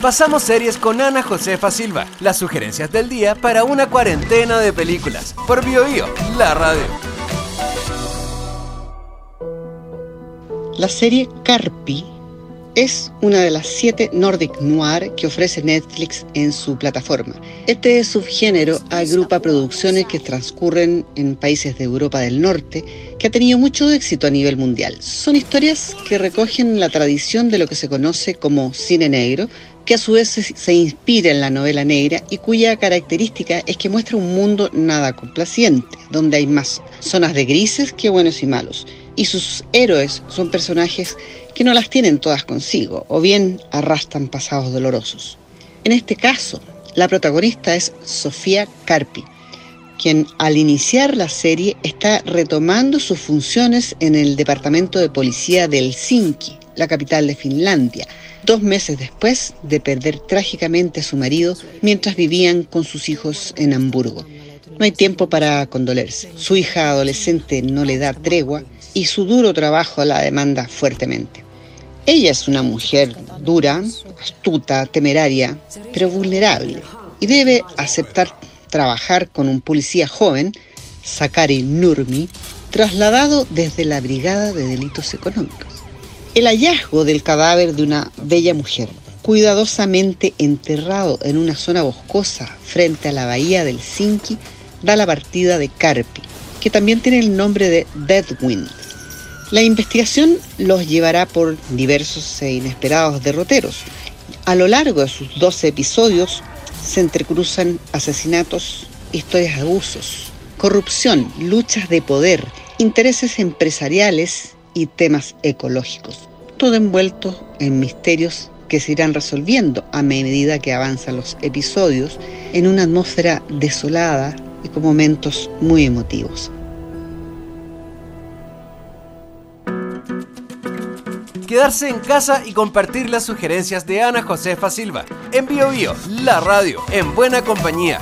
Pasamos series con Ana Josefa Silva, las sugerencias del día para una cuarentena de películas, por BioBio, la radio. La serie Carpi es una de las siete Nordic Noir que ofrece Netflix en su plataforma. Este subgénero agrupa producciones que transcurren en países de Europa del Norte, que ha tenido mucho éxito a nivel mundial. Son historias que recogen la tradición de lo que se conoce como cine negro, que a su vez se inspira en la novela negra y cuya característica es que muestra un mundo nada complaciente, donde hay más zonas de grises que buenos y malos. Y sus héroes son personajes que no las tienen todas consigo o bien arrastran pasados dolorosos. En este caso, la protagonista es Sofía Carpi, quien al iniciar la serie está retomando sus funciones en el departamento de policía de Helsinki, la capital de Finlandia, dos meses después de perder trágicamente a su marido mientras vivían con sus hijos en Hamburgo. No hay tiempo para condolerse. Su hija adolescente no le da tregua y su duro trabajo la demanda fuertemente. Ella es una mujer dura, astuta, temeraria, pero vulnerable y debe aceptar trabajar con un policía joven, Sakari Nurmi, trasladado desde la Brigada de Delitos Económicos. El hallazgo del cadáver de una bella mujer, cuidadosamente enterrado en una zona boscosa frente a la bahía del Sinki, da la partida de Carpi, que también tiene el nombre de Deadwind. La investigación los llevará por diversos e inesperados derroteros. A lo largo de sus 12 episodios se entrecruzan asesinatos, historias de abusos, corrupción, luchas de poder, intereses empresariales y temas ecológicos, todo envuelto en misterios que se irán resolviendo a medida que avanzan los episodios en una atmósfera desolada y con momentos muy emotivos. Quedarse en casa y compartir las sugerencias de Ana Josefa Silva. En Bio Bio, la radio, en buena compañía.